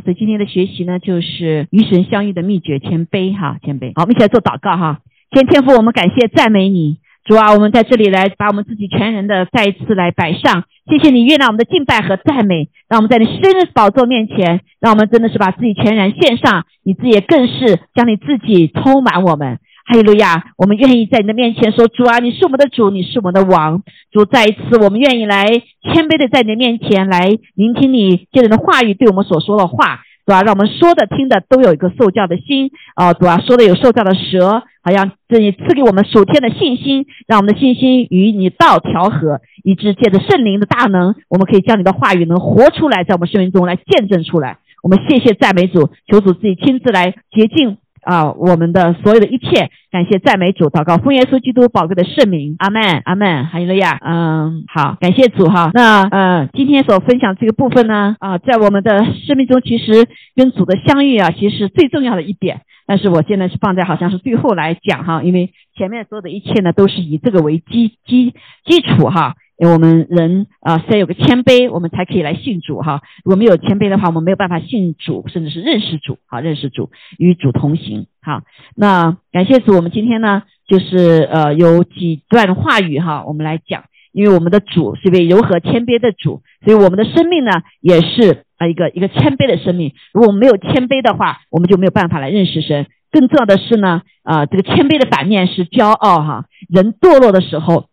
所以今天的学习呢，就是与神相遇的秘诀，谦卑哈，谦卑。好，我们一起来做祷告哈。先天父，我们感谢赞美你，主啊，我们在这里来把我们自己全人的再一次来摆上。谢谢你悦纳我们的敬拜和赞美，让我们在你生日宝座面前，让我们真的是把自己全然献上。你自己也更是将你自己充满我们。哈利路亚！我们愿意在你的面前说：“主啊，你是我们的主，你是我们的王。”主，再一次，我们愿意来谦卑的在你的面前来聆听你借着的话语对我们所说的话，主啊，让我们说的听的都有一个受教的心啊，主啊，说的有受教的舌，好像这里赐给我们属天的信心，让我们的信心与你道调和，以致借着圣灵的大能，我们可以将你的话语能活出来，在我们生命中来见证出来。我们谢谢赞美主，求主自己亲自来洁净。啊，我们的所有的一切，感谢赞美主，祷告奉耶稣基督宝贵的圣名，阿门，阿门，哈利路亚。嗯，好，感谢主哈。那呃，今天所分享这个部分呢，啊，在我们的生命中，其实跟主的相遇啊，其实是最重要的一点。但是我现在是放在好像是最后来讲哈，因为前面所有的一切呢，都是以这个为基基基础哈。我们人啊，先有个谦卑，我们才可以来信主哈。如果没有谦卑的话，我们没有办法信主，甚至是认识主，好认识主，与主同行。哈，那感谢主，我们今天呢，就是呃有几段话语哈，我们来讲。因为我们的主是一位柔和谦卑的主，所以我们的生命呢，也是啊一个一个谦卑的生命。如果没有谦卑的话，我们就没有办法来认识神。更重要的是呢，啊这个谦卑的反面是骄傲哈。人堕落的时候，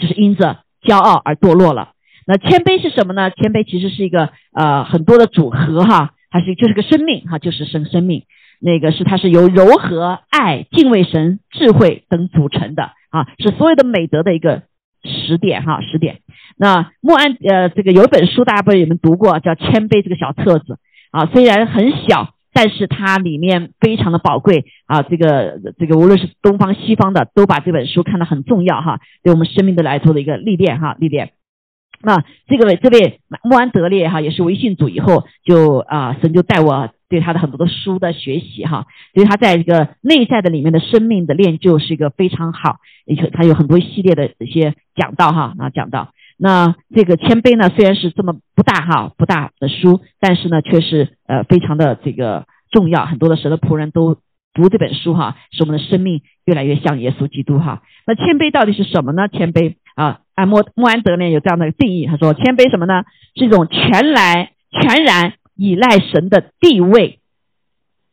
就是因着。骄傲而堕落了。那谦卑是什么呢？谦卑其实是一个呃很多的组合哈，还是就是个生命哈，就是生生命。那个是它是由柔和、爱、敬畏神、智慧等组成的啊，是所有的美德的一个十点哈，十点。那莫安呃这个有一本书大家不知道有没有读过，叫《谦卑》这个小册子啊，虽然很小。但是它里面非常的宝贵啊，这个这个无论是东方西方的，都把这本书看得很重要哈，对我们生命的来做的一个历练哈，历练。那这个位这位穆安德烈哈，也是微信组以后就啊，神就带我对他的很多的书的学习哈，所以他在这个内在的里面的生命的练就是一个非常好，而且他有很多系列的一些讲道哈啊讲道。那这个谦卑呢，虽然是这么不大哈不大的书，但是呢，却是呃非常的这个重要。很多的神的仆人都读这本书哈，使我们的生命越来越像耶稣基督哈。那谦卑到底是什么呢？谦卑啊，按莫莫安德呢有这样的定义，他说谦卑什么呢？是一种全来全然依赖神的地位，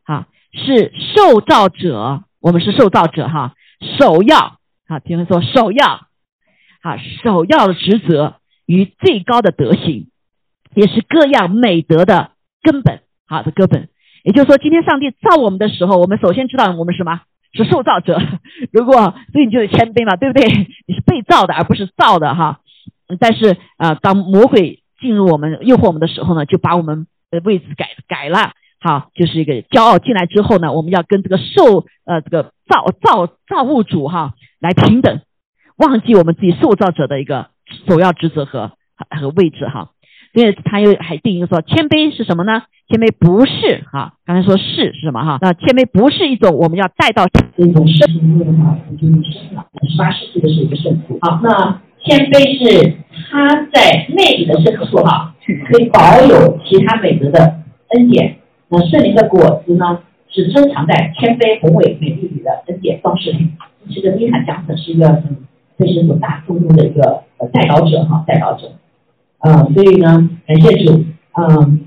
啊，是受造者，我们是受造者哈，首要啊，听他说首要。啊，首要的职责与最高的德行，也是各样美德的根本。好的根本，也就是说，今天上帝造我们的时候，我们首先知道我们什么是受造者。如果所以你就是谦卑嘛，对不对？你是被造的，而不是造的哈。但是啊，当魔鬼进入我们、诱惑我们的时候呢，就把我们的位置改改了。好，就是一个骄傲进来之后呢，我们要跟这个受呃这个造造造物主哈来平等。忘记我们自己塑造者的一个首要职责和和位置哈，所以他又还定义说谦卑是什么呢？谦卑不是哈，刚才说是是什么哈？那谦卑不是一种我们要带到一种圣徒的话，就是圣了。十八世纪的是一个圣徒。好，那谦卑是他在内里的深处哈，可以保有其他美德的恩典。那圣灵的果子呢，是珍藏在谦卑宏伟美丽里的恩典装饰里。这个米罕讲的是一个很。这是很大众中的一个呃代表者哈，代表者，嗯，所以呢，感谢主，嗯，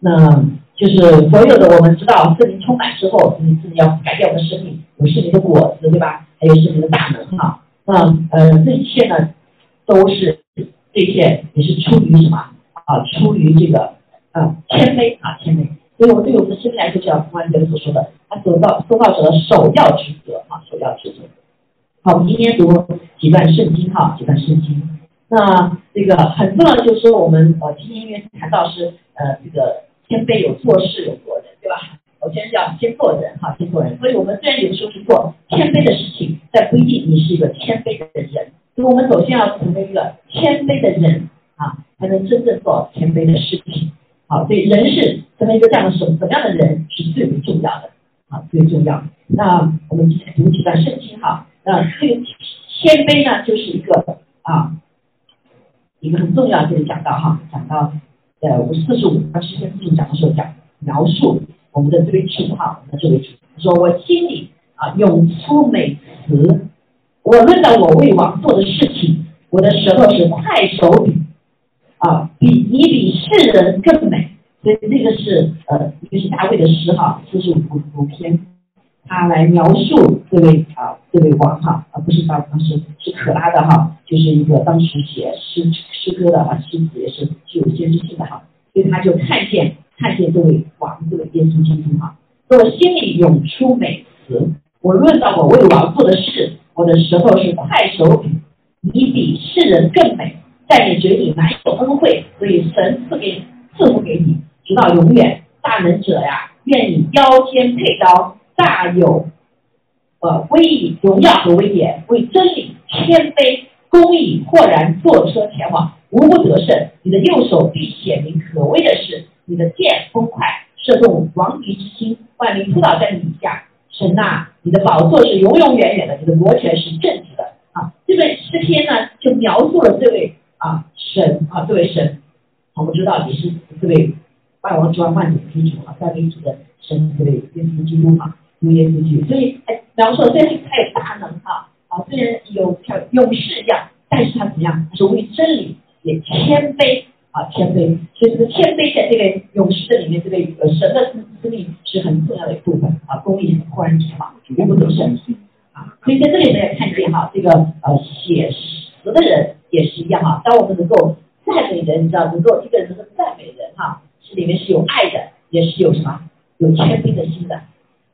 那就是所有的我们知道圣灵充满之后，你自己要改变我们的生命，有圣灵的果子，对吧？还有圣灵的大能哈，那呃这一切呢，都是这些也是出于什么啊？出于这个呃谦卑啊谦卑，所以我对我们的生命来说，就像关德所说的，他得到受到者的首要职责啊，首要职责。好，我们今天读几段圣经哈，几段圣经。那这个很重要的就是说，我们呃今天因为谈到是呃这个谦卑有做事有做人，对吧？首先要先做人哈，先做人。所以我们虽然有的时候是做谦卑的事情，但不一定你是一个谦卑的人。所以我们首先要成为一个谦卑的人啊，才能真正做谦卑的事情。好，所以人是成为一个这样的什什么样的人是最为重要的啊，最重要。那我们今天读几段圣经哈。呃，这个谦卑呢，就是一个啊，一个很重要，就是讲到哈，讲到呃五四十五章诗篇四十五讲的时候讲，描述我们的这位主哈，我们的这位主说：“我心里啊涌出美词，我论到我为王做的事情，我的舌头是快手笔啊，比你比世人更美。”所以这个是呃，一个是大卫的诗哈，四十五五篇，他来描述这位啊这位王哈，啊不是当当时是可拉的哈，就是一个当时写诗诗歌的哈，诗词也是具有先知性的哈，所以他就看见看见这位王这位耶稣基督哈，说我心里涌出美词，我论到我为王做的事，我的舌头是快手笔，你比世人更美，在你嘴里满有恩惠，所以神赐给赐福给你。直到永远，大能者呀，愿你腰间佩刀，大有呃威仪、荣耀和威严，为真理谦卑、公义豁然坐车前往，无不得胜。你的右手必显明可畏的事，你的剑锋快，射中王敌之心，万民扑倒在你底下。神呐，你的宝座是永永远远的，你的国权是正直的。啊，这个诗篇呢，就描述了这位啊神啊，这位神，我们知道你是这位。万王之王，万主之主啊，在为主的神这位耶稣基督啊，主耶稣基督。所以，哎，然后说，虽然他有大能哈，啊，虽然有像勇士一样，但是他怎么样？他是为真理也谦卑啊，谦卑。所以这个谦卑在这个勇士的里面，这个呃神的生命是很重要的一部分啊，公义忽然前往，绝不得胜啊。所以在这里呢，也看见哈，这个呃写实的人也是一样哈。当我们能够赞美人，你知道，能够一个人能够赞美人哈。是里面是有爱的，也是有什么有谦卑的心的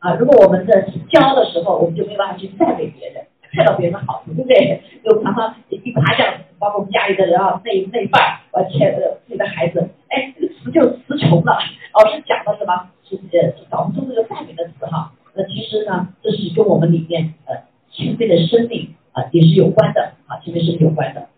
啊！如果我们的骄傲的时候，我们就没有办法去赞美别人，看到别人的好处，对不对？就常常一夸奖，包括我们家里的人啊，那那一半，而且自己的孩子，哎，这个词就词穷了。老师讲的什么？是呃，是当中这个赞美的词哈。那其实呢，这是跟我们里面呃谦卑的生命啊也是有关的啊，谦卑是有关的。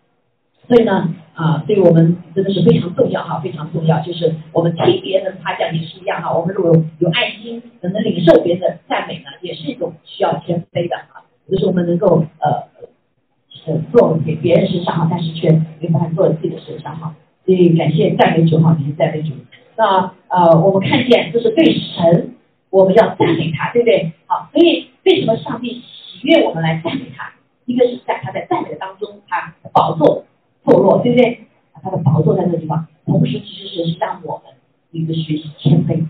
所以呢，啊，对我们真的是非常重要哈，非常重要。就是我们听别人夸奖也是一样哈。我们如果有爱心，能能领受别人的赞美呢，也是一种需要谦卑的哈。就是我们能够呃呃做给别人身上哈，但是却没办法做自己的身上哈。所以感谢赞美主哈，感谢赞美主。那呃，我们看见就是对神，我们要赞美他，对不对？好，所以为什么上帝喜悦我们来赞美他？一个是在他在赞美当中，他宝座。堕落，对不对？他的宝座在那个地方，同时其实是让我们一个学习谦卑，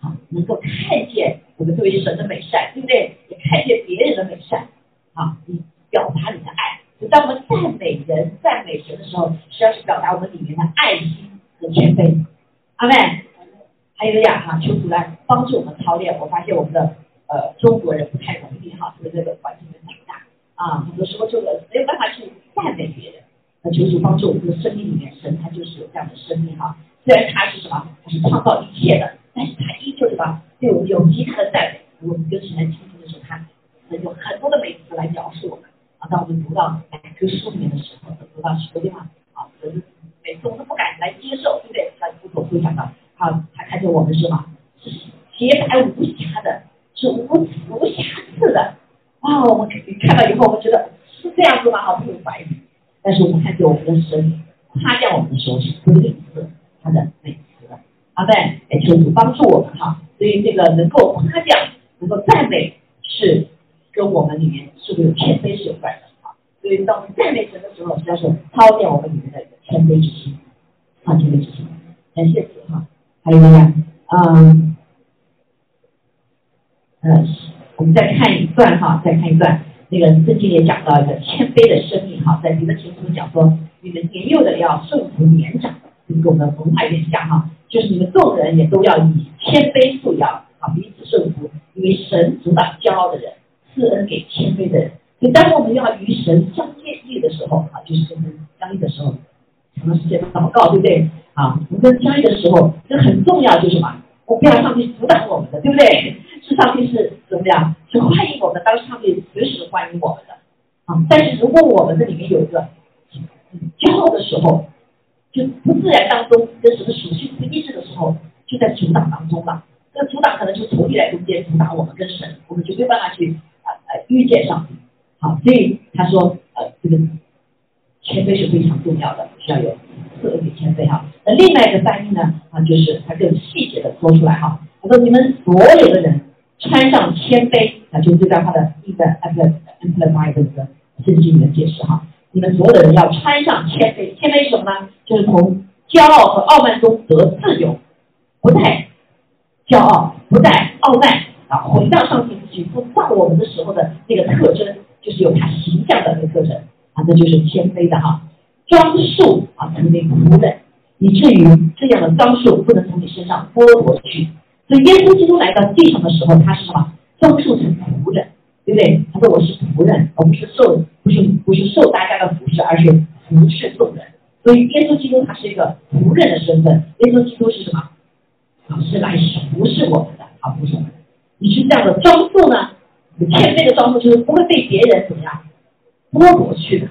好，能够看见我们作为神的美善，对不对？也看见别人的美善，好，你表达你的爱。就当我们赞美人、赞美神的时候，实际上是表达我们里面的爱心和谦卑。阿妹，还有呀，哈，求主来帮助我们操练。我发现我们的呃中国人不太容易哈，在这个环境里长大啊，很多时候就没有办法去赞美别人。那就是帮助我们的生命里面，神他就是有这样的生命哈。虽然他是什么，他是创造一切的，但是他依旧什么，对我们有极大的赞美。我们跟神来倾听的时候，他神有很多的美词来描述我们啊。当我们读到每个书里面的时候，读到许多地方啊，神每次我们都不敢来接受，对不对？他不所会想到，他他看见我们是什么，是洁白无瑕的，是无无瑕疵的。哇，我们看到以后，我们觉得是这样子吗？好，不用怀疑。但是我们看见我们的神夸奖我们的时候是不吝啬他的美词的，好的，也求主帮助我们哈。所以这个能够夸奖、能够赞美，是跟我们里面是不是有谦卑是有关的啊。所以当我们赞美神的时候，实际上是操练我们里面的一个谦卑之心，啊，谦卑之心。感谢主哈。还有呢，嗯，呃，我们再看一段哈，再看一段。那个圣经也讲到一个谦卑的生命哈，在彼得前书讲说，你们年幼的要顺服年长的，跟我们的文化有点像哈，就是你们众人也都要以谦卑素养，啊，彼此顺服，因为神阻挡骄傲的人，赐恩给谦卑的人。所以当我们要与神相接近的时候，啊，就是跟神相遇的时候，长时间祷告，对不对？啊，我们跟相遇的时候，这很重要，就是什么？我不要上帝阻挡我们的，对不对？是上帝是怎么样？是欢迎我们，当上帝随时欢迎我们的啊！但是如果我们这里面有一个骄傲的时候，就不自然当中跟什么属性不一致的时候，就在阻挡当中了。这个阻挡可能就仇敌来中间阻挡我们跟神，我们就没有办法去啊呃遇见上帝。好，所以他说呃这个谦卑是非常重要的，需要有特别谦卑哈。那另外一个翻译呢，啊，就是他更细节的说出来哈。他说：“你们所有的人穿上谦卑，啊，就是这段话的一个 amplify amplify 的这个圣经里面解释哈。你们所有的人要穿上谦卑，谦卑是什么呢？就是从骄傲和傲慢中得自由，不再骄傲，不再傲慢啊，回到上帝自己造我们的时候的那个特征，就是有他形象的那个特征啊，这就是谦卑的哈。装束啊，成为仆人，以至于这样的装束不能从你身上剥夺去。”所以耶稣基督来到地上的时候，他是什么？装束成仆人，对不对？他说我是仆人，而不是受，不是不是受大家的服侍，而是服侍众人。所以耶稣基督他是一个仆人的身份。耶稣基督是什么？啊，是来服侍我们的，啊，不是我们。你是这样的装束呢？谦卑的装束就是不会被别人怎么样剥夺去的。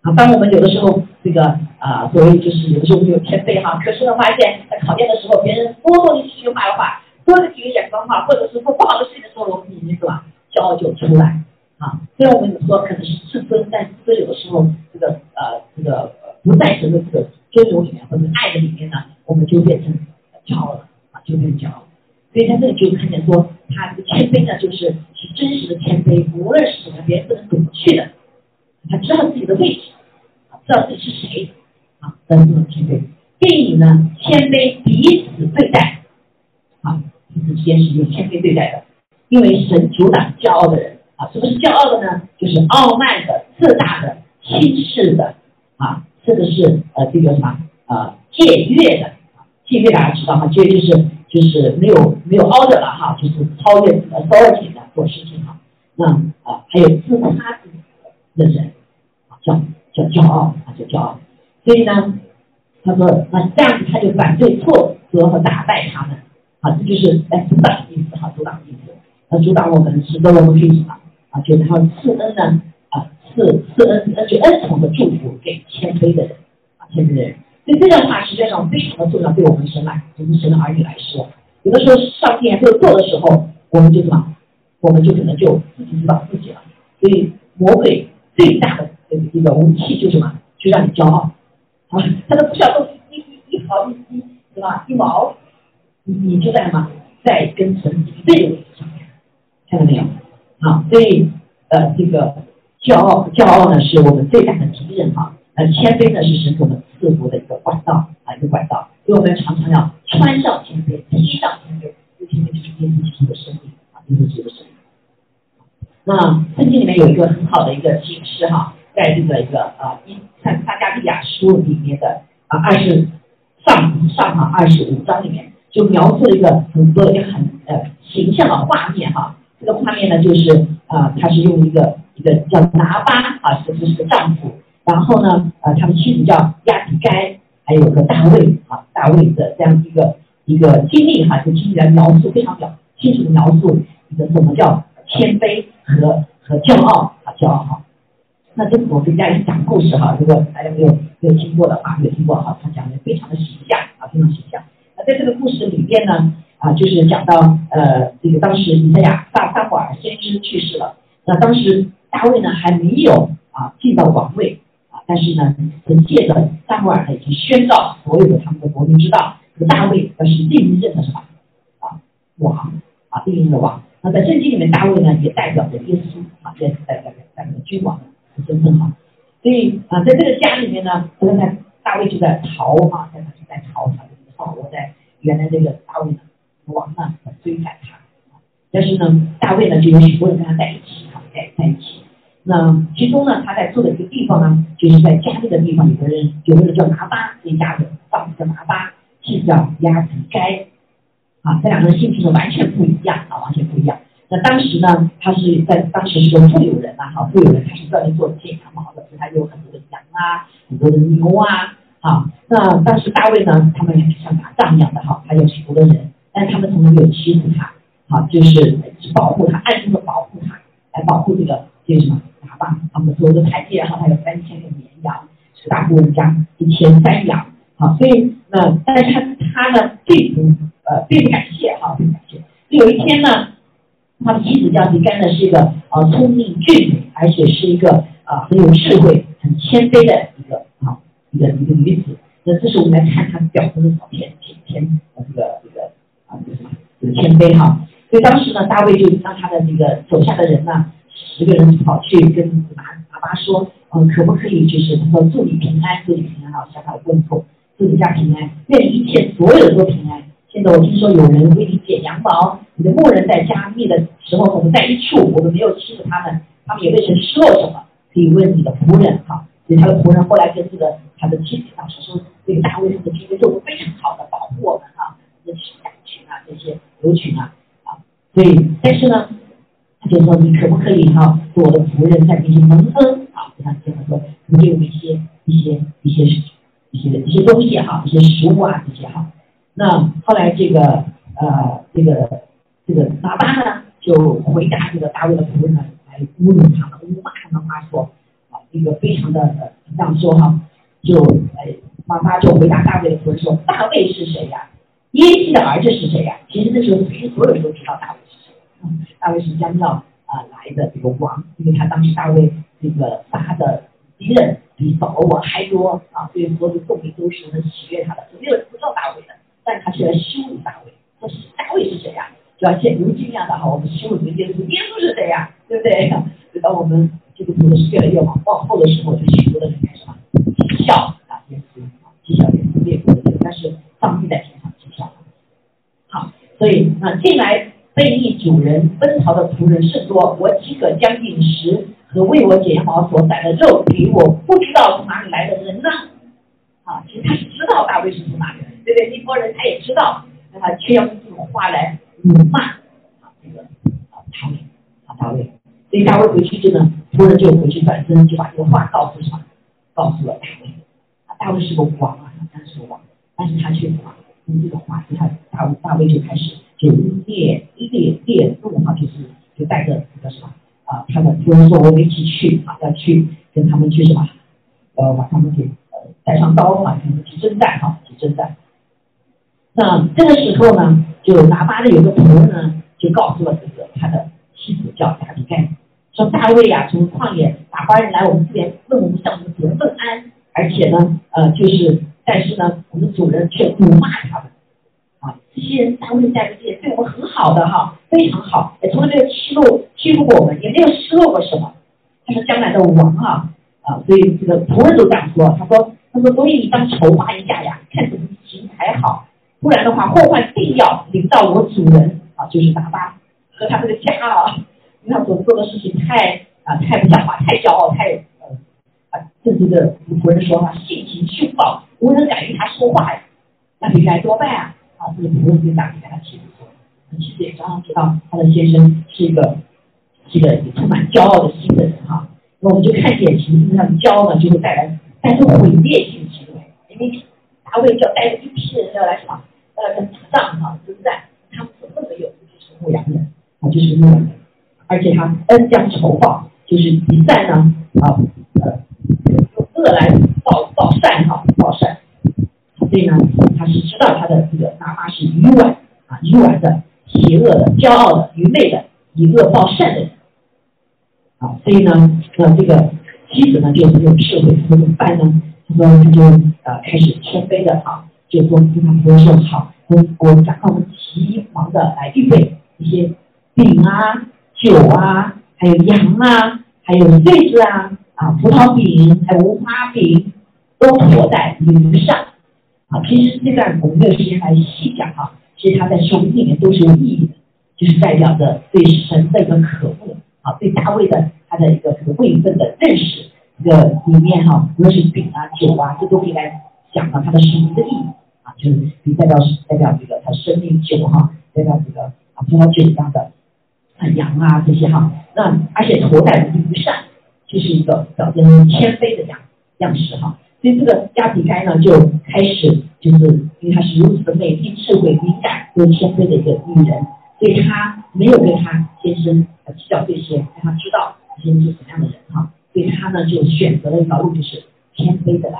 啊，当我们有的时候这个啊，所谓就是有的时候没有谦卑哈，可是呢，发现在考验的时候，别人多说你几句话的话，说了几个眼光话，或者是做不好的事情的时候，我们里面是吧，骄傲就出来啊。虽然我们说可能是自尊，但自尊有的时候这个呃这个不在神的这个尊荣里面或者爱的里面呢，我们就变成骄傲了啊，就变骄傲。所以在这里就看见说，他这个谦卑呢，就是是真实的谦卑，无论是什么，别人不能夺去的。他知道自己的位置，啊，知道自己是谁，啊，等等谦卑。电影呢，谦卑彼此对待，啊，彼此之间是用谦卑对待的。因为神阻挡骄傲的人，啊，什么是骄傲的呢？就是傲慢的、自大的、轻视的，啊，甚至是呃这个什么呃僭越的，继续大家知道哈，僭越就是就是没有没有 order 了哈，就是超越 authority 的做事情哈。那啊，还有自夸自己的人。叫叫骄傲啊，叫骄傲。所以呢，他说那这样子他就反对挫折和打败他们啊，这就是来阻挡的意思哈，阻挡的意思。那阻挡我们，使得我们可以什么啊？就然后赐恩呢啊，赐赐恩恩就恩宠的祝福给谦卑的人啊，谦卑的人。所以这段话实际上非常的重要，对我们神来，我们神的儿女来说，有的时候上天还没有做的时候，我们就什么，我们就可能就自己知道自己了。所以魔鬼最大的。这个武器就是什么，就让你骄傲，啊，他都不需要动一一一毫一一，是吧？一毛，你你就在什么，在跟神敌对的位置上面，看到没有？啊，所以呃，这个骄傲，骄傲呢是我们最大的敌人哈，呃，谦卑呢是神给我们赐福的一个管道啊，一个管道，所以我们常常要穿上天边，披上谦卑，这谦卑就是耶稣基督的生命啊，耶稣基督的生命。那圣经里面有一个很好的一个解释哈。在这个一个啊，一看撒加利亚书里面的啊二十上上哈二十五章里面，就描述了一个很多一个很呃形象的画面哈。这个画面呢，就是啊，他是用一个一个叫拿巴啊，这是个丈夫，然后呢，呃，他的妻子叫亚比该，还有个大卫啊，大卫的这样一个一个经历哈，就经历来描述非常表清楚的描述一个什么叫谦卑和和骄傲啊，骄傲哈。那这是我给大家讲故事哈，如果大家没有没有听过的话，没有听过哈，他讲的非常的形象啊，非常形象。那在这个故事里边呢，啊，就是讲到呃，这个当时以赛亚撒撒母耳先知去世了，那当时大卫呢还没有啊进到王位，但是呢，借着撒母耳呢已经宣告所有的他们的国民知道，这个大卫他是另一任的什么啊王啊，另一任的王。那在圣经里面，大卫呢也代表着耶稣啊，也代表代表君王的。身份哈，所以啊，在这个家里面呢，他在大卫就在逃啊，在他就在逃，他就逃我在原来这个大卫呢王呢追赶他，但是呢，大卫呢就有许多人跟他在一起哈，在在一起。那其中呢，他在住的一个地方呢，就是在家里的地方，有个人有个人叫拿巴，这家人丈夫叫拿巴，是叫亚比该，啊，这两个人性情完全不一样啊，完全不一样。那当时呢，他是在当时是个富有人呐，哈，富有人他是专门做健康毛的，所以他有很多的羊啊，很多的牛啊，啊，那当时大卫呢，他们像打仗一样的哈，他有许多的人，但他们从来没有欺负他，好，就是保护他，暗中的保护他，来保护这个这个什么啊，他们所有的台阶哈，还有三千个绵羊，是大户人家一千三羊，好，所以那但是他他呢并不呃并不感谢哈，并不感谢，有一天呢。他的妻子叫比干呢，是一个啊聪明俊美，而且是一个啊很有智慧、很谦卑的一个啊一个一个女子。那这是我们来看他表层的照片，天天这个这个啊，这个什么，这个谦卑哈。所以当时呢，大卫就让他的这个手下的人呢，十个人跑去跟拿拿巴说，嗯，可不可以就是他说祝你平安，祝你平安啊，向他问候，祝你家平安，愿一切所有都平安。现在我听说有人为你剪羊毛，你的牧人在加密的时候，我们在一处，我们没有欺负他们，他们也未曾失落什么，可以问你的仆人哈。所以他的仆人后来跟这个他的妻子当时说，这个大卫他的军队做的非常好的保护我们啊，那些羊群啊，这些牛群啊。所以，但是呢，就说你可不可以哈，做我的仆人，在面前蒙恩啊？就像这样说，给我一些一些一些一些一些东西哈，一些食物啊这些哈。那后来这个呃这个这个喇叭呢，就回答这个大卫的仆人呢，来侮辱他们，侮骂他们话说啊，这个非常的这样说哈，就哎喇叭就回答大卫的仆人说，大卫是谁呀？耶西的儿子是谁呀？其实那时候其实所有人都知道大卫。大卫是将要啊来的这个王，因为他当时大卫这个杀的敌人比扫罗还多啊，所以所有的众民都是很喜悦他的。没有人不知道大卫的，但他却来羞辱大卫。说大卫是谁呀？就要像如今一样的哈，我们羞辱耶稣，耶稣是谁呀？对不对？就当我们这个读的是越来越往往后的时候，就许多的人开始嘛讥笑啊耶稣，讥笑耶稣列国的但是上帝在天。好，所以啊，近来被逆主人奔逃的仆人甚多，我岂可将饮食和为我剪毛所宰的肉给我不知道从哪里来的人呢？啊，其实他是知道大卫是从哪里来的，对不对？那波人他也知道，那他却要用这种话来辱骂啊，这个啊大卫啊大卫。所以大卫回去之后呢，仆人就回去转身就把这个话告诉什么？告诉了大卫。啊，大卫是个王啊，他是个王，但是他却什么？这个话，他大大卫就开始就烈烈烈怒哈，就是就带着这个什么啊，他的夫人说，我们一起去啊，要去跟他们去什么，呃，把他们给呃带上刀啊，他们去征战哈，去征战。那这个时候呢，就拿巴的有个仆人呢，就告诉了这个他的妻子叫亚比盖，说大卫呀，从旷野打发人来我们这边，问我们向我们主人问安，而且呢，呃，就是。但是呢，我们主人却辱骂他们，啊，这些人大卫在这边对我们很好的哈，非常好，也从来没有欺负欺负过我们，也没有失落过什么。他是将来的王啊，啊，所以这个仆人都这样说。他说，他说，所以你当筹划一下呀，看怎么行才好，不然的话，祸患定要临到我主人啊，就是达巴和他这个家啊，因为他所做的事情太啊太不像话，太骄傲，太呃啊，这这个仆人说他性情凶暴。无人敢与他说话呀，那应该多办啊！啊，这个仆人就打给他妻子说，妻子也刚刚知道他的先生是一个，是一个充满骄傲的心的人哈。那我们就看见，其实上骄傲呢，就会带来带出毁灭性行为。因为大卫就要带着一批人要来什么？要来打仗哈，征战。他们什么都没有，就是牧羊人啊，就是牧羊人。而且他恩将仇报，就是一旦呢啊呃用恶来报报善哈。所以呢，他是知道他的这个哪怕是愚愚顽的、邪恶的、骄傲的、愚昧的、以恶报善的人啊。所以呢，那这个妻子呢就很有智慧，怎么办呢？他说他就呃开始谦卑的啊，就说跟他说说好，我我赶快我们急忙的来预备一些饼啊、酒啊，还有羊啊，还有穗子啊啊，葡萄饼还有无花饼都驮在驴上。啊，其实这段我们没有时间来细讲啊。其实它在书里面都是有意义的，就是代表着对神的一个渴慕啊，对大卫的他的一个这个位分的认识。这个里面哈，无论是饼啊、酒啊，这都可以来讲到他的生命的意义啊，就是代表代表这个他生命酒哈，代表这个啊葡萄酒一样的啊羊啊这些哈。那而且驮在驴上，就是一个表现谦卑的样样式哈。所以这个亚比该呢，就开始就是因为她是如此的美丽、智慧、敏感又谦卑的一个女人，所以她没有跟她先生计较这些，让她知道先生是什么样的人哈。所以她呢就选择了一条路，就是谦卑的来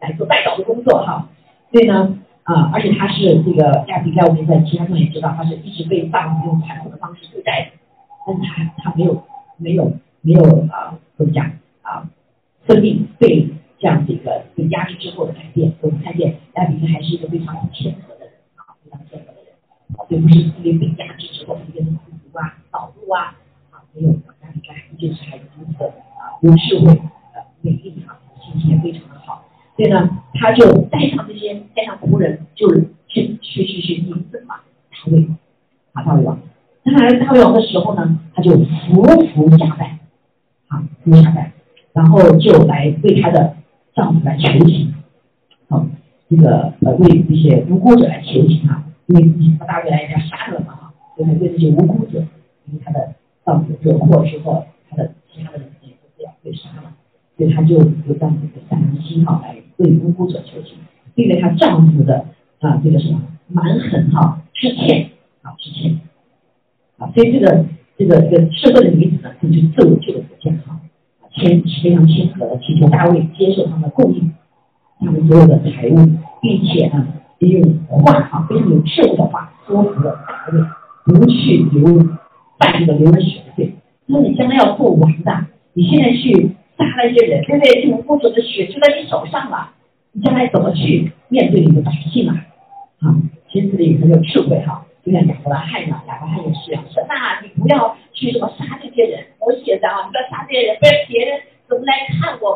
来来做代祷的工作哈。所以呢啊，而且她是这个亚比盖，我们在其他中也知道，她是一直被丈夫用残酷的方式对待的，但是她她没有没有没有啊怎么讲啊，生命被。这样子一个被压制之后的改变。我们看见亚比该还是一个非常谦和的人啊，非常谦和的人啊，并不是因为被压制之后一个孤独啊、恼怒啊啊，没有亚比该依旧是还如此啊有智慧、呃美丽啊，心情也非常的好。所以呢，他就带上这些带上仆人，就去去去去迎赠嘛大卫啊大卫王。他来大卫王的时候呢，他就服服下拜啊服下拜，然后就来为他的丈夫来求情，好这个呃为这些无辜者来求情啊，因为大卫来人家杀了嘛哈，所以为这些无辜者，因为他的丈夫惹祸之后，他的其他的人也都这样被杀了，所以他就有这样的一个善良心哈，来为无辜者求情，因为她丈夫的啊这个什么蛮横哈之欠啊之欠。啊，所以这个这个这个社会的女子呢，她就自我这个健康，是非常谦和的祈求大卫接受他们的供应，他们所有的财物，并且呢，也用话啊非常有智慧的话说服了大卫，不去流办这个流人血的罪。说你将来要做王的，你现在去杀了一些人，对不对？这种公主的血就在你手上了，你将来怎么去面对你的百姓啊？啊，其实这里很有智慧哈。就像亚伯拉罕呢，亚伯拉罕也是啊，说那，你不要去什么杀这些人，我写的啊，你不要杀这些人，不然别人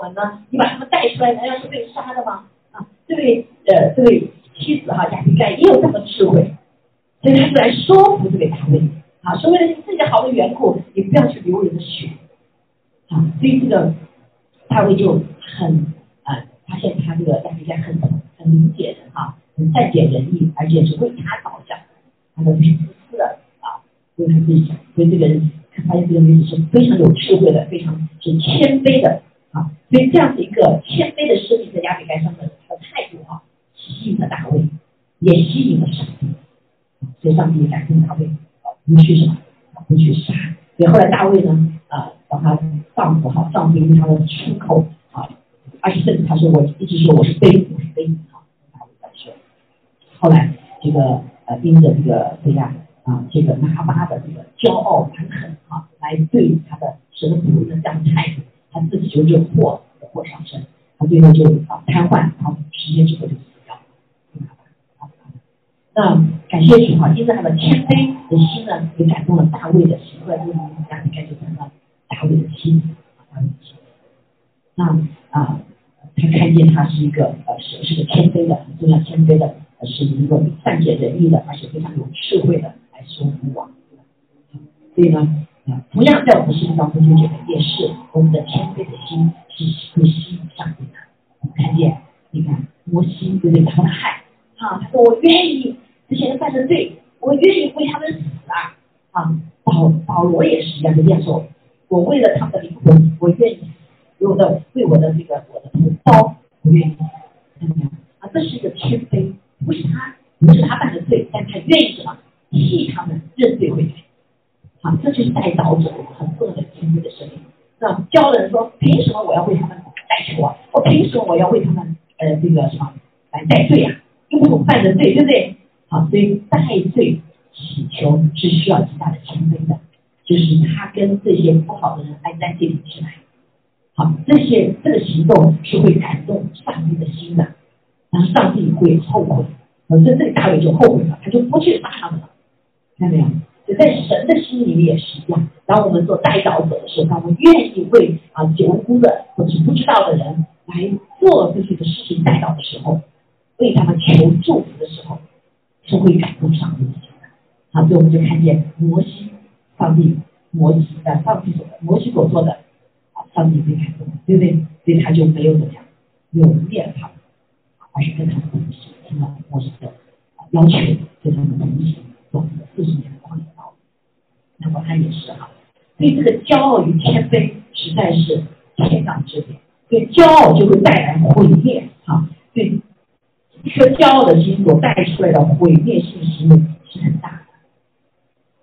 们呢？你把他们带出来，难道是被杀的吗？啊，这位呃，这位妻子哈，亚比盖也有这么智慧，所以他就来说服这位大卫啊，说为了你自己好的缘故，你不要去流人的血啊，所以这个大卫就很啊，发现他这个亚比盖很很理解人哈，很善解人意，而且是为他着想。他都是自私的啊，为他自己想，所以这个人他发现这个女子是非常有智慧的，非常是谦卑的啊，所以这样子一个谦卑的生命在亚比该上的他的态度啊，吸引了大卫，也吸引了上帝，所以上帝感动大卫啊，不去什么，不去杀，所以后来大卫呢啊，把他丈夫哈，丈夫因为他的出口啊，而且甚至他说我一直说我是卑我是卑鄙哈，大卫在说，后来这个。呃，盯着这个这样啊，这个拿巴的这个骄傲蛮横啊，来对他的神仆的这样态度，他自己就惹祸，惹祸上身，他最后就啊瘫痪，然后十年之后就死掉了。那感谢主哈，因为他的谦卑的心呢，也感动了大卫的心，后来这个女家应该就成了大卫的妻子，那啊，他看见他是一个呃，是是个谦卑的，非常谦卑的。是一个善解人意的，而且非常有智慧的来说服王。所以呢，同样在我们生命当中，就觉得也是我们的谦卑的心是会吸引上帝的。我看见，你看摩西对对？他们害啊，他说我愿意这些人犯的罪，我愿意为他们死啊。啊，保保罗也是一样的这样说，我为了他们的灵魂，我愿意我的为我的这个我的同胞，我愿意怎么样？啊，这是一个谦卑。不是他，不是他犯的罪，但他愿意什么替他们认罪悔改，啊，这就是代祷者很重的谦卑的生命。那教的人说，凭什么我要为他们代求啊？我凭什么我要为他们呃这个什么来代罪啊？因为我犯的罪，对不对？好，所以代罪祈求是需要极大的谦卑的，就是他跟这些不好的人来在这里起来，好，这些这个行动是会感动上帝的心的。然后上帝会后悔，所以这里大卫就后悔了，他就不去杀他们了，看到没有？就在神的心里面也是一样。当我们做代祷者的时候，当我们愿意为啊无辜的或者不知道的人来做这些的事情代祷的时候，为他们求祝福的时候，是会感动上帝的心的。好，所以我们就看见摩西，上帝摩西的上帝所摩西所做的，啊，上帝被感动，对不对？所以他就没有怎么样，没有灭他。而是跟他们同行，听到摩西的要求，跟他们同行走了四十年。那么他也是哈，对这个骄傲与谦卑实在是天壤之别。对骄傲就会带来毁灭哈，对一颗骄傲的心所带出来的毁灭性行为是很大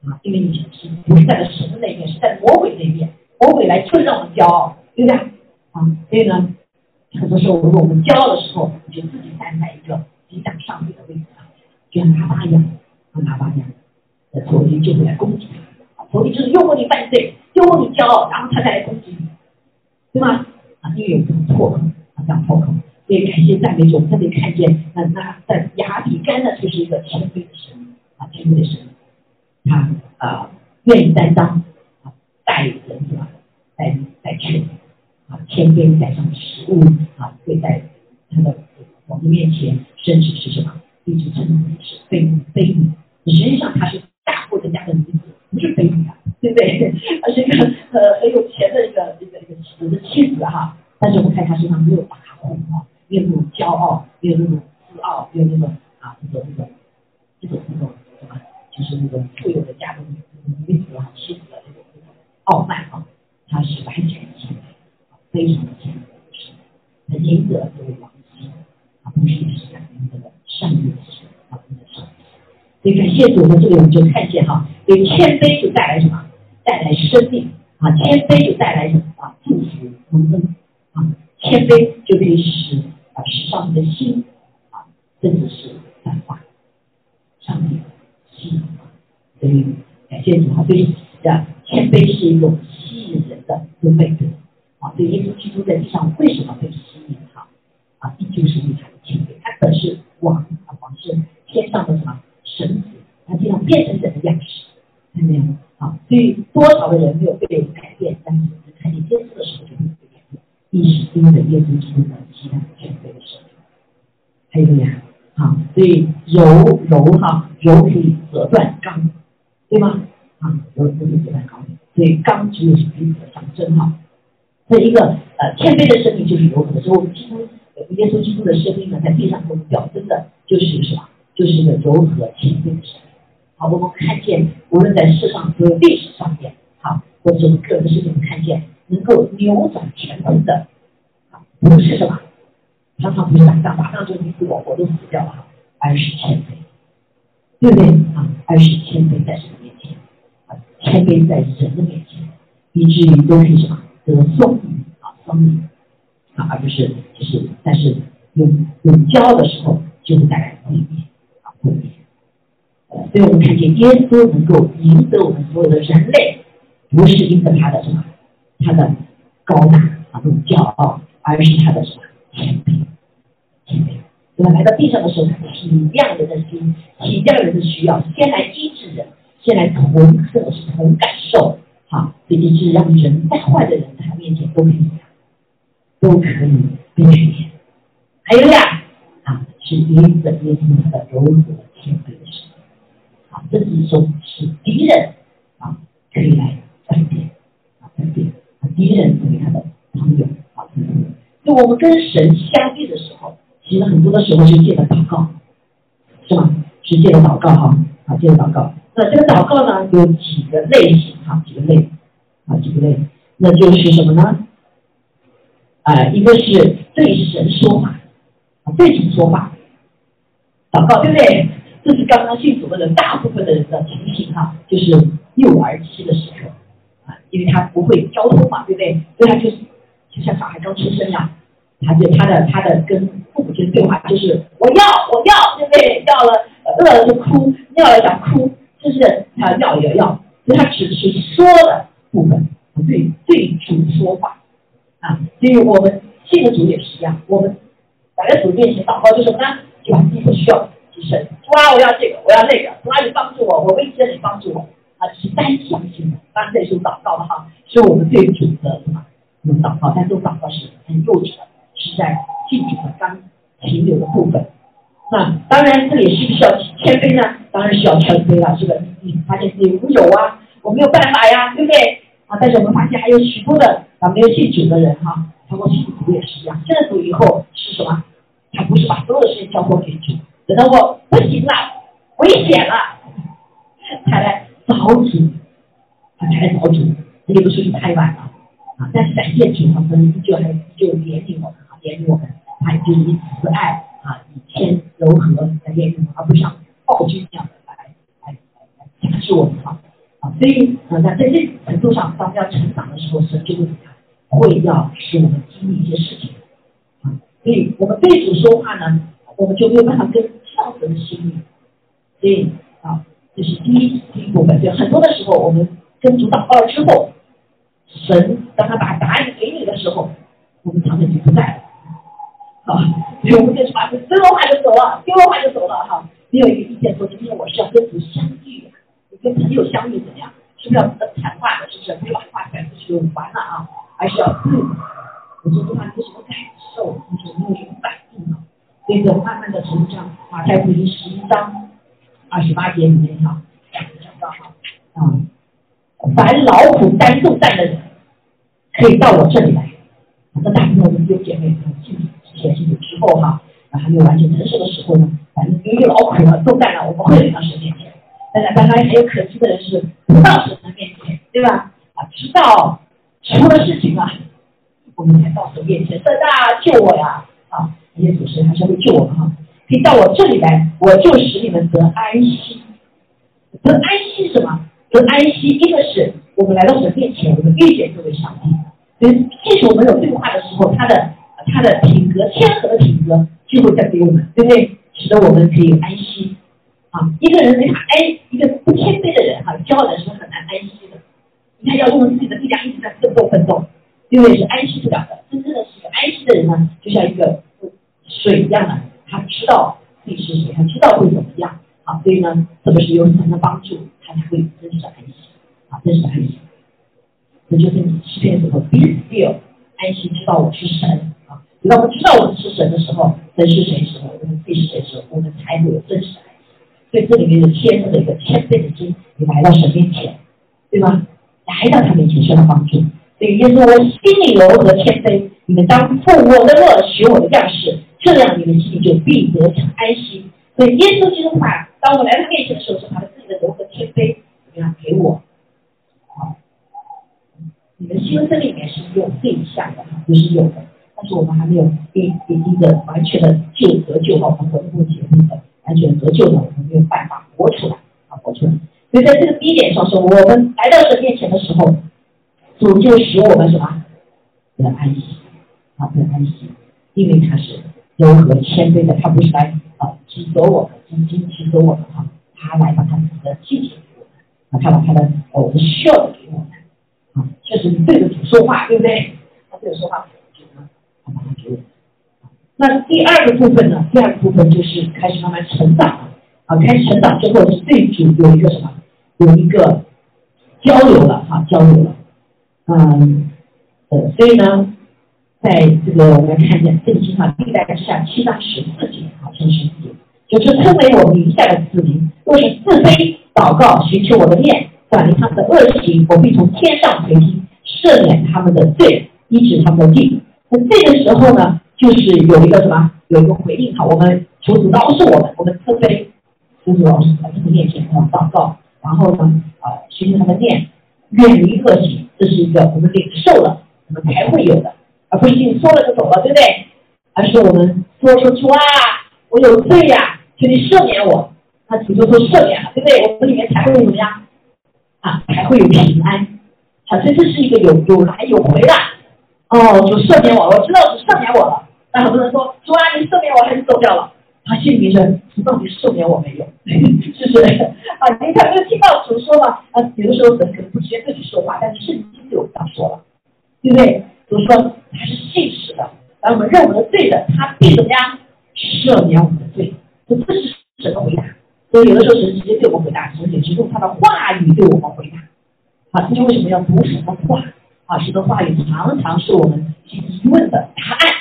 的啊，因为你是不是在神的那边，是在魔鬼那边，魔鬼来就是让我们骄傲，对不对啊？所以呢。很多时候，如果我们骄傲的时候，你就自己站在一个抵挡上帝的位置上，就像拿巴一样，像拿巴一样，那仇敌就会来攻击。仇敌就是诱惑你犯罪，诱惑你骄傲，然后他再来攻击你，对吗？啊，因为有这种错啊，啊，这样破口。所以感谢赞美主，特别看见那那在亚比干呢，就是一个谦卑的神啊，谦卑的神，他啊愿意担当啊，带人是吧？带带去啊，谦卑带上食物啊，会在他的王的面前，甚至是什么？一直称自己是卑卑女，实际上他是大户人家的女子，不是卑女啊，对不对？而是一个呃很有钱的一个一个一个妻子哈。但是我们看她身上没有大户啊，没有那种骄傲，没有那种自傲，没有那种啊这种这种这种这种什么，就是那种富有的家的女子啊妻子的这种这种傲慢啊，她是完全谦卑，非常的谦卑，是很赢得这位王妻啊，不时也是感恩这个。上帝的神啊，真的上帝。所以感谢主呢，这里我们就看见哈，所以谦卑就带来什么？带来生命啊，谦卑就带来什么啊？祝福蒙恩啊，谦卑就可以使啊使上帝的心啊，甚至是转化上帝心啊。所以感谢主哈，对谦卑是一种吸引人的一个美德啊。所以耶稣基督在地上为什么被吸引哈？啊，依旧是因为他的谦卑，他本是。王啊，王是天上的什么？变成人的样式，看见没有？啊，所以多少的人没有被改变，但是看见耶稣的时候就会被改变。一是因为耶稣基督的极大的权威的生命，还有呀，啊，所以柔柔哈柔可以折断刚，对吗？啊，柔可以折断刚，所以刚就是彼此的象征哈。这一个呃谦卑的生命就是柔和的，所以我们基督。耶稣基督的生命呢，在地上所表征的就是什么？就是一个柔和谦卑的生命。好，我们看见，无论在世上和历史上面，好，或者我们个人的生命，看见能够扭转乾坤的，不是什么，常常不是打仗，打仗就你死我活都死掉了，而是谦卑，对不对？啊，而是谦卑在神的面前，啊，谦卑在人的面前，以至于都是什么得颂誉啊，双赢。啊，而不是就是，但是有有骄傲的时候，就会带来毁灭啊，毁灭。所以我们看见耶稣能够赢得我们所有的人类，不是因为他的什么，他的高大啊，那种骄傲，而是他的什么谦卑，谦卑。对吧？来到地上的时候，他体谅人的心，体谅人的需要，先来医治人，先来同色是同感受，好，以及是让人再坏的人他面前都可以。都可以被训练，还有呀，啊，是因着耶稣的柔和谦卑，啊，这是说是敌人啊可以来改变，啊改变，啊敌人成为他的朋友，啊朋友。就我们跟神相遇的时候，其实很多的时候是借着祷告，是吧？是借着祷告哈，啊借着祷告。那这个祷告呢，有几个类型哈，几个类，啊几个类，那就是什么呢？啊，一个是对神说话，啊，对神说话，祷告，对不对？这是刚刚信主的人，大部分的人的情形哈，就是幼儿期的时候，啊，因为他不会交通嘛，对不对？所以他就是就像小孩刚出生一样，他就他的他的跟父母之间对话就是我要我要，对不对？要了饿了就哭，尿了想哭，就是他要也要，所以他只是说的部分，不对对主说话。啊，所以我们信的主也是一样，我们摆在主面前祷告，就什么呢？就把自己的需要提升。主啊，我要这个，我要那个。主啊，你帮助我，我危机了，你帮助我。啊，是单向性的，当然这是祷告了哈，是我们对主的什么？有祷告，但这种祷告是很幼稚的，是在信主的刚停留的部分。那当然，这里需不需要谦卑呢？当然需要谦卑了，是不是？你发现自己无有啊，我没有办法呀，对不对？啊，但是我们发现还有许多的。啊，没有信主的人哈，他过信主也是一样。信了主以后是什么？他不是把所有的事情交托给主，等到我不行了、危险了，才来找主，他才来找主。这个不是太晚了啊！但是感谢主，他们依旧还依旧怜悯我们啊，怜悯我们，他就以慈爱啊，以谦柔和来怜悯我们，而不像暴君一样的来来来来压制我们啊！所以啊，在在这程度上，当要成长的时候，神就会怎么样？会要使我们经历一些事情啊，所以我们对主说话呢，我们就没有办法跟上神的心意。所以啊，这是第一第一部分。就很多的时候，我们跟主祷告了之后，神当他把答案给你的时候，我们常常就不在了，啊，所以我们就是把说了话就走了，丢了话就走了哈，没有一个意见说今天我是要跟主相遇，你跟朋友相遇怎么样？是不是要谈话的？是不是不是把话赶出去就完了啊？而是要嗯，我说这话有什么感受？你说你有什么反应呢？所以就慢慢的成长。马太福音十一章二十八节里面哈，讲到哈啊，凡劳苦担重担的人，可以到我这里来。那大部分我们有姐妹进之前进去之后哈，还没有完全成熟的时候呢，反正因为劳苦了重担了，我们会来到神面前。当然，刚刚还有可惜的人是不到神的面前，对吧？啊，知道出了事情了，我们才到神面前，神啊，救我呀！啊，那些主持人还是会救我们哈，可以到我这里来，我就使你们得安息。得安息什么？得安息，一个是我们来到神面前，我们遇见这位上帝。所以，即使我们有对话的时候，他的他的品格谦和的品格就会带给我们，对不对？使得我们可以安息。啊，一个人没法安，一个不谦卑的人哈，骄傲的人是很难安息的。你看，要用自己的力量一直在奋斗奋斗，因为是安息不了的。真正的是一个安息的人呢，就像一个水一样的，他知道自己是谁，他知道会怎么样。啊，所以呢，特别是有神的帮助，他才会真实的安息。啊，真实的安息。这就是你欺骗时候，be still，安息，知道我是神。啊，当我们知道我是神的时候，神是谁时候，我们自己是谁时候，我们才会有真实的。对这里面的天生的一个谦卑的心，你来到神面前，对吗？来到他面前需要帮助。所以耶稣我心里柔和谦卑，你们当负我的恶，学我的样式，这样你们心里就必得成安息。所以耶稣基督话，当我来到面前的时候，是他的自己的柔和谦卑，怎么样给我？好，你的心生里面是有对象的，不是有的，但是我们还没有一一一个完全的救得救好，我们不结婚的。完全得救的，我们没有办法活出来啊，活出来。所以在这个第一点上说，我们来到神面前的时候，主就使我们什么得安息啊，得安息，因为他是柔和谦卑的，他不是来啊指责我们，仅仅指责我们哈，他来把他自己的亲情给我们啊，他把他的我们需要给我们啊，这是对着主说话，对不对？他对着说话，主呢，他把他给我。那第二个部分呢？第二个部分就是开始慢慢成长了啊！开始成长之后，是对主有一个什么？有一个交流了哈，交流了。嗯，呃，所以呢，在这个我们看见圣经上历代之下七章十四节啊，真实节，就是称为我名下的子民，若是自卑祷告，寻求我的面，转离他们的恶行，我必从天上垂听，赦免他们的罪，医治他们的病。那这个时候呢？就是有一个什么，有一个回应哈，我们求主饶恕我们，我们自卑，求主饶恕在这个面前啊祷告，然后呢啊寻求他的面，远离恶行，这是一个我们领受了，我们才会有的，而不是你说了就走了，对不对？而是我们说说主啊，我有罪呀，求你赦免我，那主就说赦免了，对不对？我们里面才会怎么样啊？才会有平安，啊，所以这是一个有有来有回的，哦，主赦免我，我知道主赦免我了。那很多人说，主啊，你赦免我还是走掉了？他心里面说，你到底赦免我没有？是不是？啊，你可能听到主说了？啊，有的时候神可能不直接对你说话，但是圣经就这样说了，对不对？主说他是信实的，而我们认为的对的，他必怎么样赦免我们的罪？这这是神的回答。所以有的时候神直接对我们回答，神也是用他的话语对我们回答。啊，这就为什么要读神的话？啊，神的话语常常是我们疑问的答案。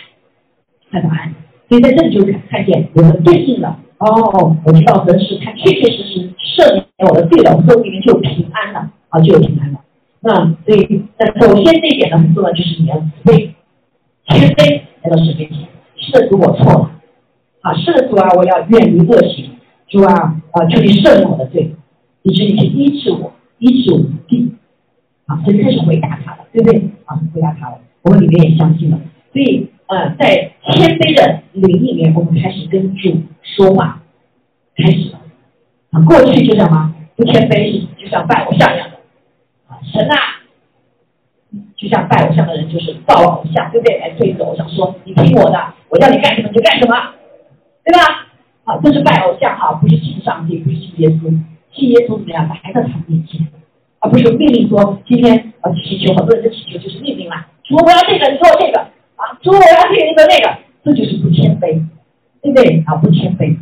看答案，所以在这里就看看见我们对应了。哦，我知道神是他确确实实赦免我的罪了，我们里面就有平安了，啊，就有平安了。那所以，那首先这一点呢，很重要，就是你要慈悲、谦卑来到神面前。是的，主，我错了。啊，是的，主啊，我要远离恶行。主啊，啊，求你赦免我的罪，以至于去医治我，医治我的病。啊，神开始回答他了，对不对？啊，回答他了，我们里面也相信了。所以。呃，在谦卑的灵里面，我们开始跟主说话，开始了。啊，过去就什么不谦卑，是就像拜偶像一样的。神啊，就像拜偶像的人就是造偶像，对不对？来对着偶像说：“你听我的，我要你干什么你就干什么，对吧？”啊，这是拜偶像哈，不是信上帝，不是信耶稣，信耶稣怎么样？来到他面前，而不是命令说今天啊祈求，很多人的祈求就是命令啦，说我要这个，你给我这个。啊，主我要听你的那个，这就是不谦卑，对不对？啊，不谦卑。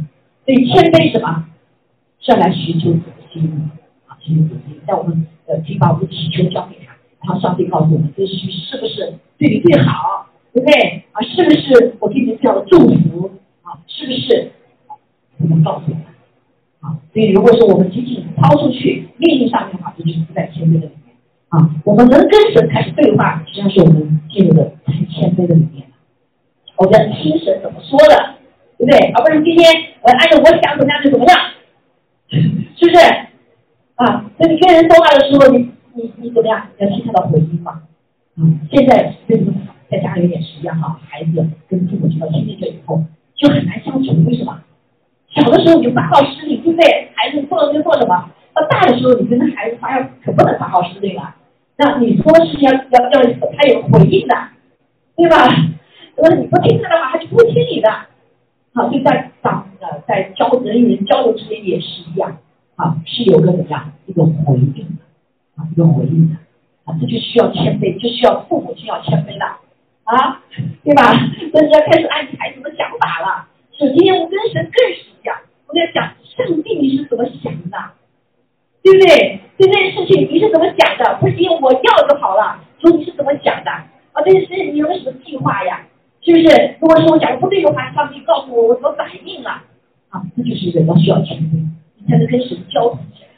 所以谦卑什么？是要来寻求主的心意啊，寻求主的心意。在我们呃，请把我们的祈求交给他，然后上帝告诉我们，这是是不是对你最好，对不对？啊，是不是我给你这样的祝福啊？是不是？我们告诉我们啊。所以如果说我们仅仅抛出去命令上面的话，就是不在谦卑的里面啊。我们能跟神开始对话，实际上是我们进入了太谦卑的里面。我们要听神怎么说的，对不对？而不是今天我按照我想怎么样就怎么样，是不是？啊，那你跟人说话的时候，你你你怎么样？要听他的回应嘛。嗯，现在跟在家里也是一样哈，孩子跟父母知道亲近这以后，就很难相处。为什么？小的时候你就发号施令，对不对？孩子做了就做什么？到大的时候，你跟孩子发要可不能发号施令了。那你说是要要要他有回应的，对吧？如果你不听他的话，他就不听你的。好，就在长呃在交人与人交流之间也是一样。啊，是有个怎么样一个回应的啊，一个回应的啊，这就需要谦卑，就需要父母亲要谦卑的啊，对吧？所以要开始按孩子的想法了。首先，我跟神更是一样，我在讲上帝你是怎么想的，对不对？对这件事情你是怎么想的？不是因为我要就好了，说你是怎么想的啊？这件事情你有什么计划呀？是不是？如果说我讲的不对的话，上帝告诉我我怎么反应了啊？这就是人要需要谦卑。才能跟神交通起来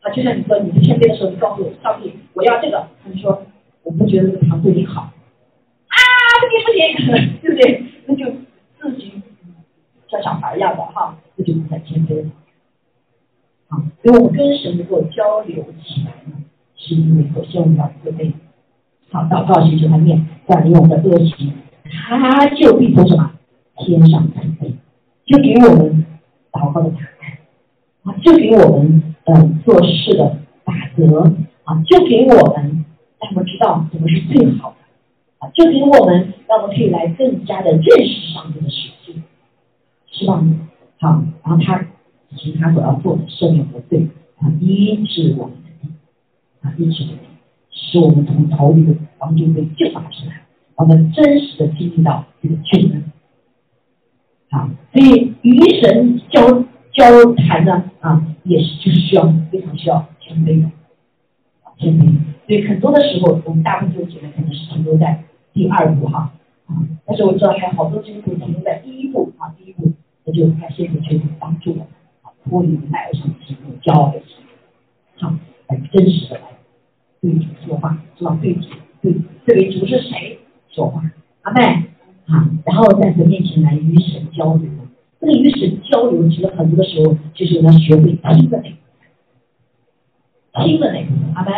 啊！就像你说你不谦卑的时候，你告诉我上帝我要这个，他就说我不觉得这个糖对你好啊，不行不行，对不对？那就自己像小孩一样的哈，这就不在谦卑了啊！所以我们跟神能够交流起来呢，是因为首先我们要自卑，好祷告寻求他面，管理我们的恶习，他就必从什么天上慈悲，就给我们祷告的答案。啊，就给我们嗯做事的法则啊，就给我们让我们知道什么是最好的啊，就给我们让我们可以来更加的认识上帝的实际，是吧？好，然后他其他所要做的赦免的罪啊，医治我们的病啊，医治的病，使我们从头里的房中被救拔出来，我们真实的经历到这个救恩。好，所以与神交。交谈呢啊，也是就是需要非常需要谦卑的，谦卑。所以很多的时候，我们大部分的姐妹可能是停留在第二步哈啊，但是我知道还有好多基督徒停留在第一步啊，第一步那就感谢主去帮助我们啊，脱离爱上心的骄傲的心，好，来真实的来对主说话，知道对主对这位主是谁说话，阿妹啊，然后在神面前来与神交流。这个与神交读，的时候就是要学会听的那个，听的那部分，阿门。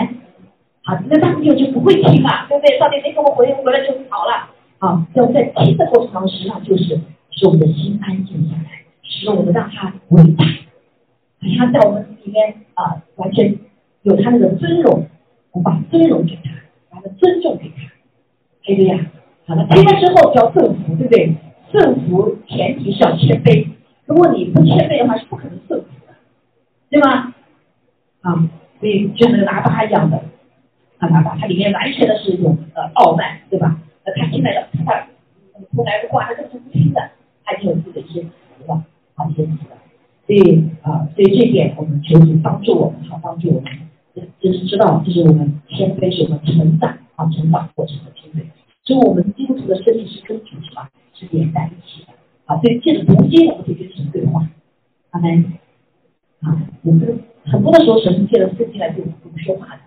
好，那大部分就不会听了，对不对？上帝没给我回应回来就好了。好，要在听的过程当中，实际上就是使我们的心安静下来，使我们让他伟大，好像在我们里面啊，完全有他那个尊荣，我把尊荣给他，把他尊重给他，对不对呀？好了，听了之后叫顺服，对不对？顺服前提是要谦卑，如果你不谦卑的话，是不可能顺服的，对吗？啊，所以就像那个喇叭一样的，啊喇叭，它里面完全的是一种呃傲慢，对吧？呃，他听来的，他出来的话，他根本是不听的，他已经有自己的一些词了，啊一些词了。所以啊，所以这点我们求主帮助我们，好帮助我们，就是知道，就是我们谦卑是我们成长啊成长过程的谦卑。所以我们基督徒的生命是跟主什么？是连在一起的啊，所以借着读经，我们可以跟神对话，阿门啊。我们很多的时候，神借着圣经来对我们说话的，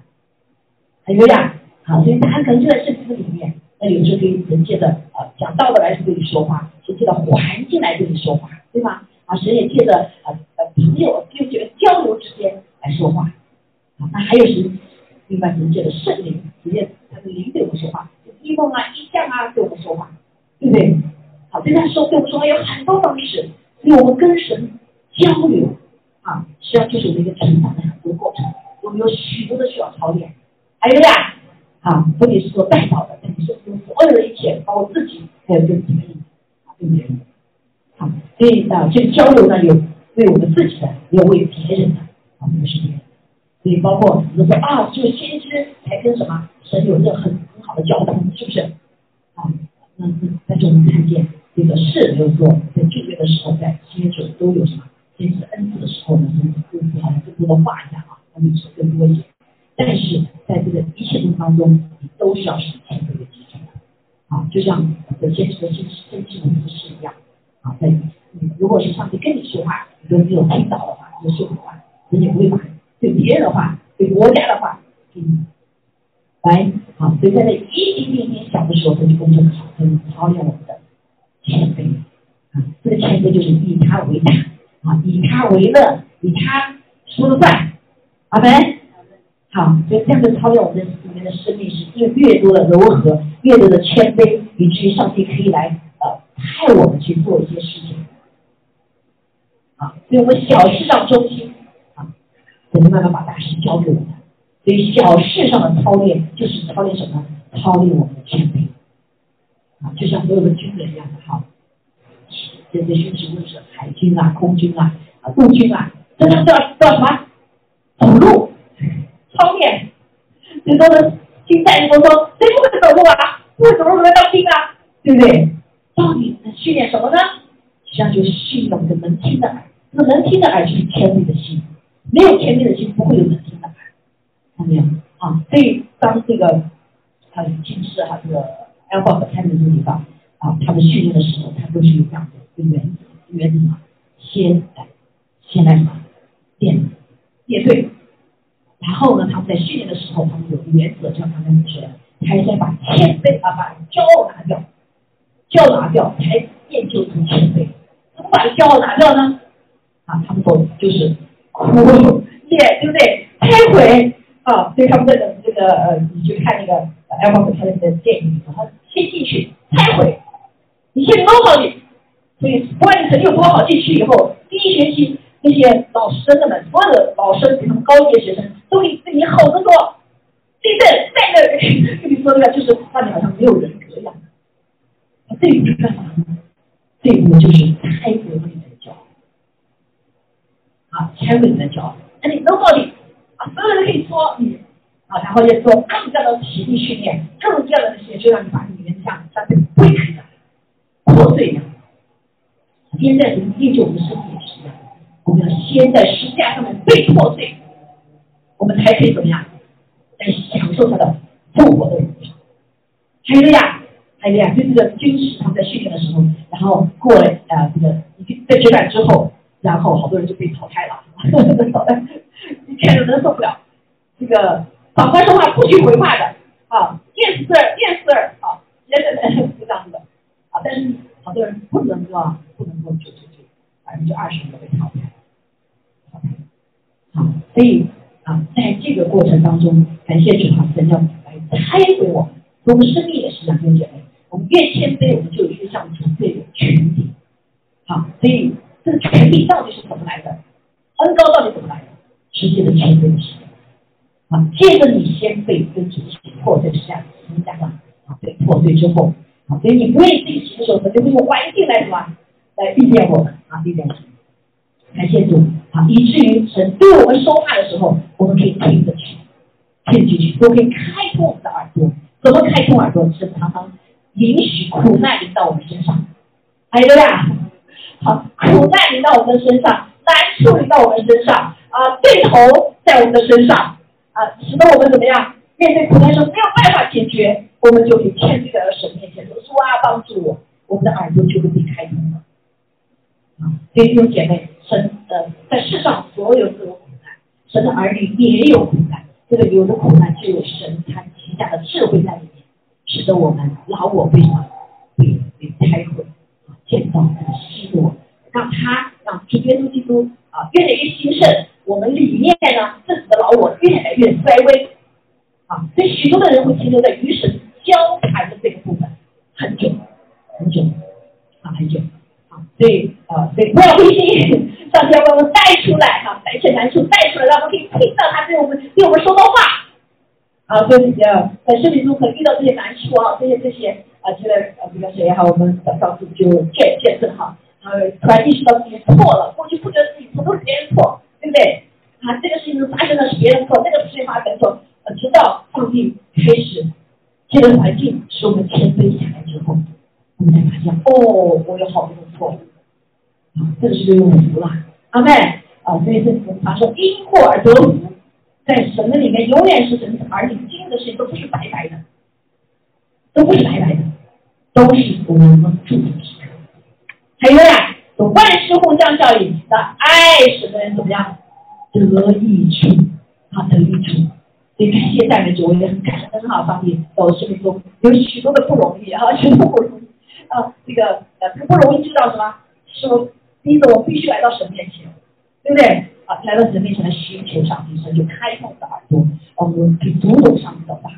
还有呀，好，所以他可能就在圣经里面。那有时候可以神借着啊讲道的来对你说话，是借着环境来对你说话，对吧？啊，神也借着啊呃朋友、就这个交流之间来说话啊。那还有是另外人借着圣灵直接他的灵对我们说话，异梦啊、异象啊对我们说话，对不对？好，对他说，对我说有很多方式，因为我们跟神交流啊，实际上就是我们一个成长的很多过程，我们有许多的需要操练。还有呀，啊，不仅是说带导的，你是用所有的一切，包括自己，还有跟别人啊，跟别人。好，所以啊，这交流呢，有为我们自己的，也有为别人的啊，这个是这样。所以包括比如说啊，就先知才跟什么神有一个很很好的交通，是不是？啊，那但是我们看见。这个事没有做，在旧约的时候，在新约主都有什么？先是恩赐的时候呢，甚至更多好像更多的话一样啊，那历史更多一些。但是在这个一切路当中，你都是要是谦卑的基础啊，就像有些这个先先知的故事一样啊，在你如果是上帝跟你说话，你都没有听到的话，你就说不话，你也不会把对别人的话、对国家的话，嗯，来好，所以在那一点点点小的时候，他就跟着考，跟操练我们的谦卑啊，这个谦卑就是以他为大啊，以他为乐，以他说了算，阿门。好，所以这样的操练我们里面的生命是越越多的柔和，越多的谦卑，以至于上帝可以来呃派我们去做一些事情。啊，所以我们小事上中心啊，我们慢慢把大事交给我们。所以小事上的操练就是操练什么？操练我们的谦卑。啊，就像所有的军人一样的哈，这些军事无论是海军啊、空军啊、啊陆军啊，这都叫叫什么？走路。操练，很多的心态，都说谁不会走路啊？不会走路怎么当兵啊？对不对？到底在训练什么呢？实际上就是训练我们的能听的耳。那能听的耳就是谦卑的心，没有谦卑的心，不会有能听的耳。看到没有？啊，所以当这个啊军事哈这个 Alpha 和 Tango 这个地方啊，他们训练的时候，他都是有这样的一个原则，原则什么？先来，先来什么？练，练对。然后呢，他们在训练的时候，他们有原则，像刚才你说的，才先把谦卑啊，把骄傲拿掉，骄傲拿掉，才练就成谦卑。怎么把骄傲拿掉呢？啊，他们都就是哭练，对不对？忏悔啊，所以他们这个这个呃，你去看那个 Albert 他的那个电影，他先进去忏悔，你先弄好你，所以不管你成绩有多好，进去以后第一学期。那些老师真的们，所有的老师比他们高级的学生都比对你好得多。对对，在那跟你说那个，就是让你好像没有人格一样。这个是干嘛呢？这个就是开国的骄傲。啊，开国的骄傲。那你能道理啊，所有人都可以说你啊，然后也做更加的体力训练，更加的那些，就让你把你里面像像被摧毁的破碎一样。现在人练就我们的身体也是。我们要先在石架上面被破碎，我们才可以怎么样来享受他的复活的荣耀。还有呀，还有呀，就这个军事他们在训练的时候，然后过呃这个在决战之后，然后好多人就被淘汰了，你看着能受不了。这个长官说话不许回话的啊，yes sir，yes sir，啊，yes sir，就这样子的啊，但是好多人不能够不能够就就就百分之二十都被淘汰。好，所以啊，在这个过程当中，感谢主哈，神要来开给我们，我们生命也是两兄姐妹，我们越谦卑，我们就越向主最有权柄。好，所以这个权利到底是怎么来的？恩高到底怎么来的？直接的谦卑的时候。啊，借着你先被跟主起破碎是这样，怎讲呢？啊，被破碎之后，啊，所以你不愿意自己行的时候，他就会用环境来什么？来历练我们啊，历练我们。感谢主啊，以至于神对我们说话的时候，我们可以听得去，听进去，都可以开通我们的耳朵。怎么开通耳朵？是常常允许苦难临到我们身上，还有呀，好，苦难临到我们身上，难处临到我们身上啊，对头在我们的身上啊，使得我们怎么样？面对苦难时候没有办法解决，我们就可以谦卑在神面前说：“主啊，帮助我！”我们的耳朵就会被开通了。所以弟兄姐妹，神呃，在世上所有都有苦难，神的儿女也有苦难。这个有的苦难就有神他旗下的智慧在里面，使得我们老我为什么被被开毁啊，见到这个希罗，让他让主耶稣基督啊越来越兴盛，我们里面呢自己的老我越来越衰微啊。所以许多的人会停留在与神交谈的这个部分很久很久啊很久。所不要灰心，上帝要把我们带出来哈，把一切难处带出来，让我们可以听到他对我们对我们说的话。啊，所以呃，在生命中可能遇到这些难处啊，这些这些啊，这个呃，这个谁哈，我们早上就见见证哈，啊，突然意识到自己错了，过去不觉得自己错都是别人错，对不对？啊，这个事情发生的是别人错，那个事情发生错，呃，直到上帝开始这个环境使我们谦卑下来之后。我们才发现，哦，我有好多的错，这个是就有福了，阿妹，啊，所以这我们常说因祸而得福，在神的里面永远是神儿女经历的事情都不是白白的，都不是白白的，都是我们蒙住的时刻。还有呀，万事互相效力的爱使的人怎么样得益处，啊，得益处。所以感谢赞美主，我也很感恩哈，上帝在我生命中有许多的不容易哈，许多不容易。啊，这个呃，不容易知道什么？是我第一个，我必须来到神面前，对不对？啊，来到神面前来寻求上帝，神就开放我的耳朵，我们可以读懂上帝的话。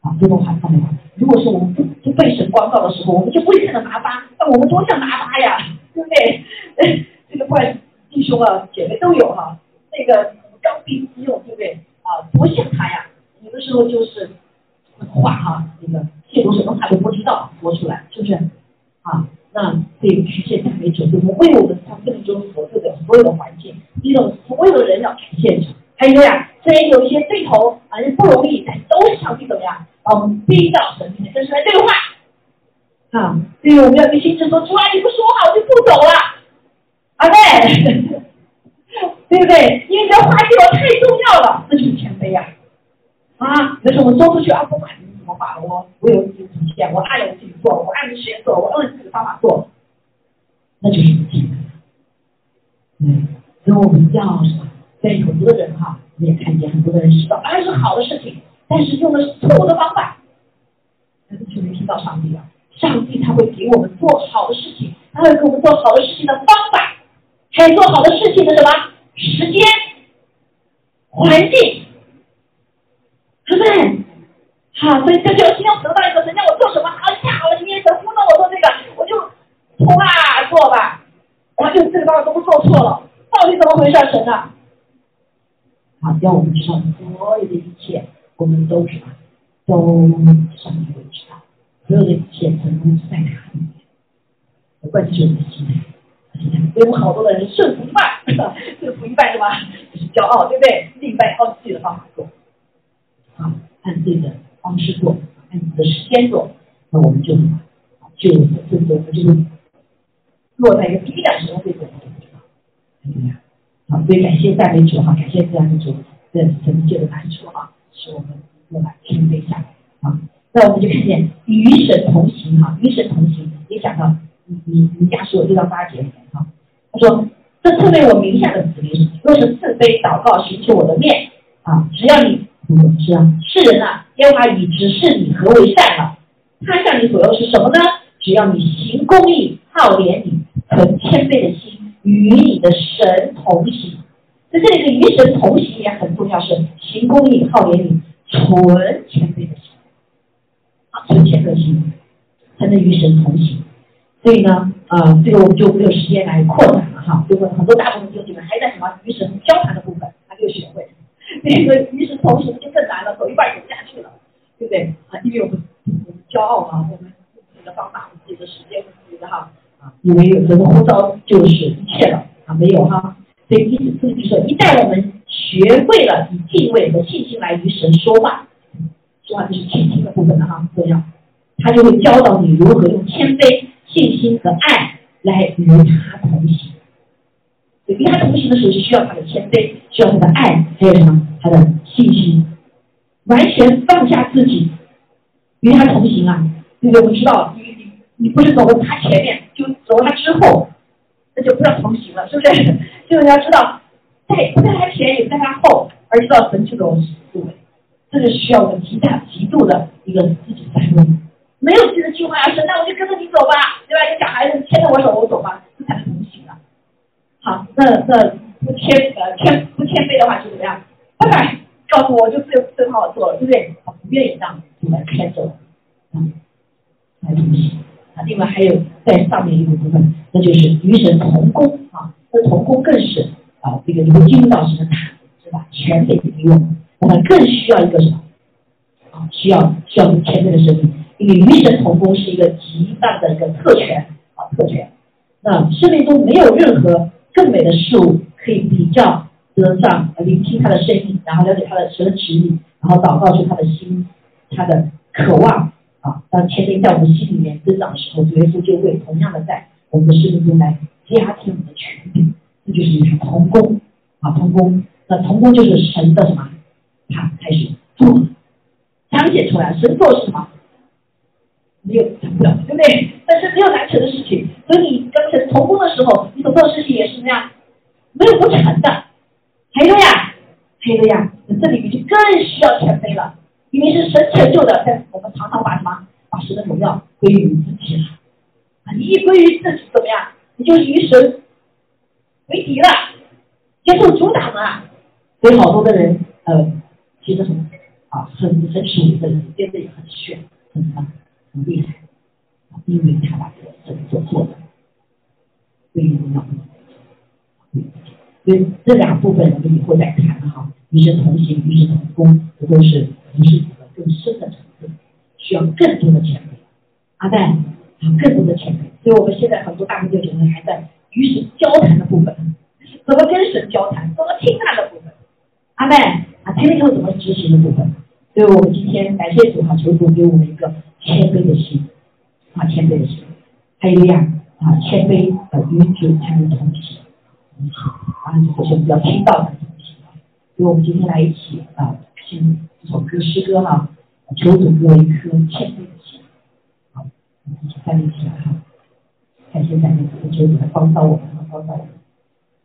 啊，读懂还看没有？如果是我们不不被神光照的时候，我们就不会看到拿巴。那我们多像拿巴呀，对不对？这个怪弟兄啊姐妹都有哈，那个刚愎自用，对不对？啊，多像他呀！有的时候就是话哈，那个。亵渎什么话都不知道说出来，是不是？啊，那对我们，为我们他生命中所处的所有的环境，一种所有的人要去现场。还有呀，虽然有一些对头啊，不容易，但都是上帝怎么样把我们逼到神面前，跟神来对话。啊，所以我们要对心智说：主啊，你不说话，我就不走了。啊，对，对不对？因为这话对我太重要了，这就是谦卑呀。啊，有时候我们说出去啊，不管。我把我我有自己的底线，我按我自己做，我按着时间做，我按自己的方法做，那就是不敬。嗯，所以我们要什么？在很多的人哈，你也看见很多的人知道，当然是好的事情，但是用的是错误的方法，那就没听到上帝了。上帝他会给我们做好的事情，他会给我们做好的事情的方法，还有做好的事情的什么时间、环境，对不对？好，所以这就今天得到一个人叫我做什么？好，太好了！今天神呼召我做这个，我就做吧，做吧。然后就这个方法都做错了，到底怎么回事？神啊！好，要我们知道所有的一切，我们都知道都上帝会知道，所有的一切成功在他里面。关键就是我们的心态。所以我们好多的人顺服一半，顺服一半是吧？就是骄傲，对不对？另一半按自己的方法做，啊，按自己的。方式做，按你的时间做，那我们就就这个就是落在一个低的时候，这个我就不知道，怎么样？好，所以感谢赞美主哈，感谢赞美主在神界的难处哈，使我们过来谦卑下来啊。那我们就看见与神同行哈，与神同行。你想到你你你家属六到八节里面哈，他说这称为我名下的子民，若是自卑祷告寻求我的面啊，只要你。是啊，世人呐，耶和华已指示你何为善了。他向你所要是什么呢？只要你行公义、好怜悯、存谦卑的心，与你的神同行。在这里的与神同行也很重要，是行公义、好怜悯、存谦卑的心。啊，存谦卑的心才能与神同行。所以呢，啊，这个我们就没有时间来扩展了哈。就会很多大部分弟兄们还在什么与神交谈的部分，还没有学会。那个与神同行就更难了，走一半走不下去了，对不对？啊，因为我们骄傲啊，我们自己的方法、自己的时间、自己的哈，以为有这个呼召就是一切了啊，没有哈。所以意思就说，一旦我们学会了以敬畏和信心来与神说话，说话就是倾听的部分了哈，重要。他就会教导你如何用谦卑、信心和爱来与他同行。与他同行的时候，是需要他的谦卑，需要他的爱，还有什么？他的信心，完全放下自己，与他同行啊！因为？我们知道，你不是走在他前面，就走他之后，那就不叫同行了，是不是？就是要知道，在不在他前，也不在他后，而知道神这种思维，这是需要我们极大、极度的一个自己在路，没有自己的计划啊！神，那我就跟着你走吧，对吧？你小孩子牵着我手，我走吧，这才是同行啊！好，那那不谦呃谦不谦卑的话就怎么样？拜拜，告诉我就最最好做了，对不对？不愿意让你们牵走，嗯，来同行另外还有在上面一个部分，那就是与神同工啊。这同工更是啊，这个如果进入到神的，是吧？全给利用，我们更需要一个什么？啊，需要需要全面的生命，因为与神同工是一个极大的一个特权啊，特权。那生命中没有任何。更美的事物可以比较得上，聆听他的声音，然后了解他的神的旨意，然后祷告出他的心，他的渴望当谦卑在我们心里面增长的时候，主耶稣就会同样的在我们的生命中来加添我们的权柄，这就是一场同工啊，同工。那同工就是神的什么？他开始做，彰显出来。神做什么？没有成不了，对不对？但是没有难成的事情。所以你跟神同工的时候，你所做的事情也是怎么样？没有不成的。还有呀，还有呀，那这里面就更需要谦卑了，因为是神成就的。但是我们常常把什么？把神的荣耀归于自己了。啊，你一归于自己怎么样？你就与神为敌了，接受阻挡了。所以好多的人，呃，其实很啊，很很属灵的人，变得也很炫，很什么，很厉害，因为他把这个神所做的归于荣耀。所以这两部分我们以后再谈哈，与神同行，与神同工，这都是不是一个更深的层次，需要更多的谦卑。阿在啊，更多的谦卑。所以我们现在很多大部分人还在与神交谈的部分，怎么跟神交谈，怎么听他的部分。阿妹啊，听了以后怎么执行的部分？所以我们今天感谢主哈，求主给我们一个谦卑的心啊，谦卑的心。还有呀啊，谦卑的与主才能同行。啊，首先我们要听到的，所以我们今天来一起啊，听首歌诗歌哈，求主给我一颗谦卑的心。好，我们一起站立起来哈，感谢赞美主，求主来帮到我们，帮到我们，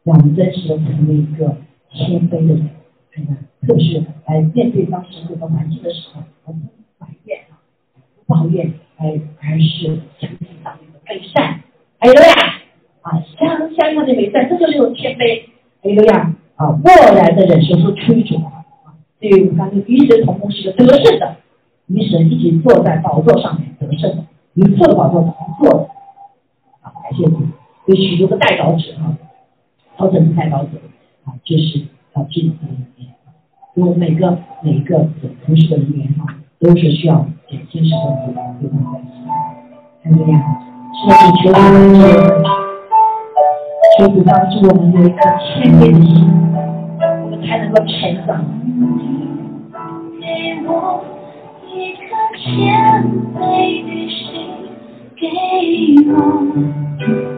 让我们真实的成为一个谦卑的人，特别是来面对当时这个环境的时候，我们不埋怨啊，不抱怨，哎，而是相信上面的美善。还有呀。啊，相相应的美善，这就是一种谦卑。还有呀，啊，默然的忍受和吹主对于我们刚才与神同工是个得胜的，与神一起坐在宝座上面得胜的，与父的宝座同坐的。啊，感谢主，有许多的代表者啊，调整的代表者啊，就是啊，这里面，因为每个每个同事的人员哈，都是需要展现什么的对方关系。还有呀，是要求啊。求主帮助我们有一颗谦卑的心，才能够成长。给我一颗谦卑的心，给我。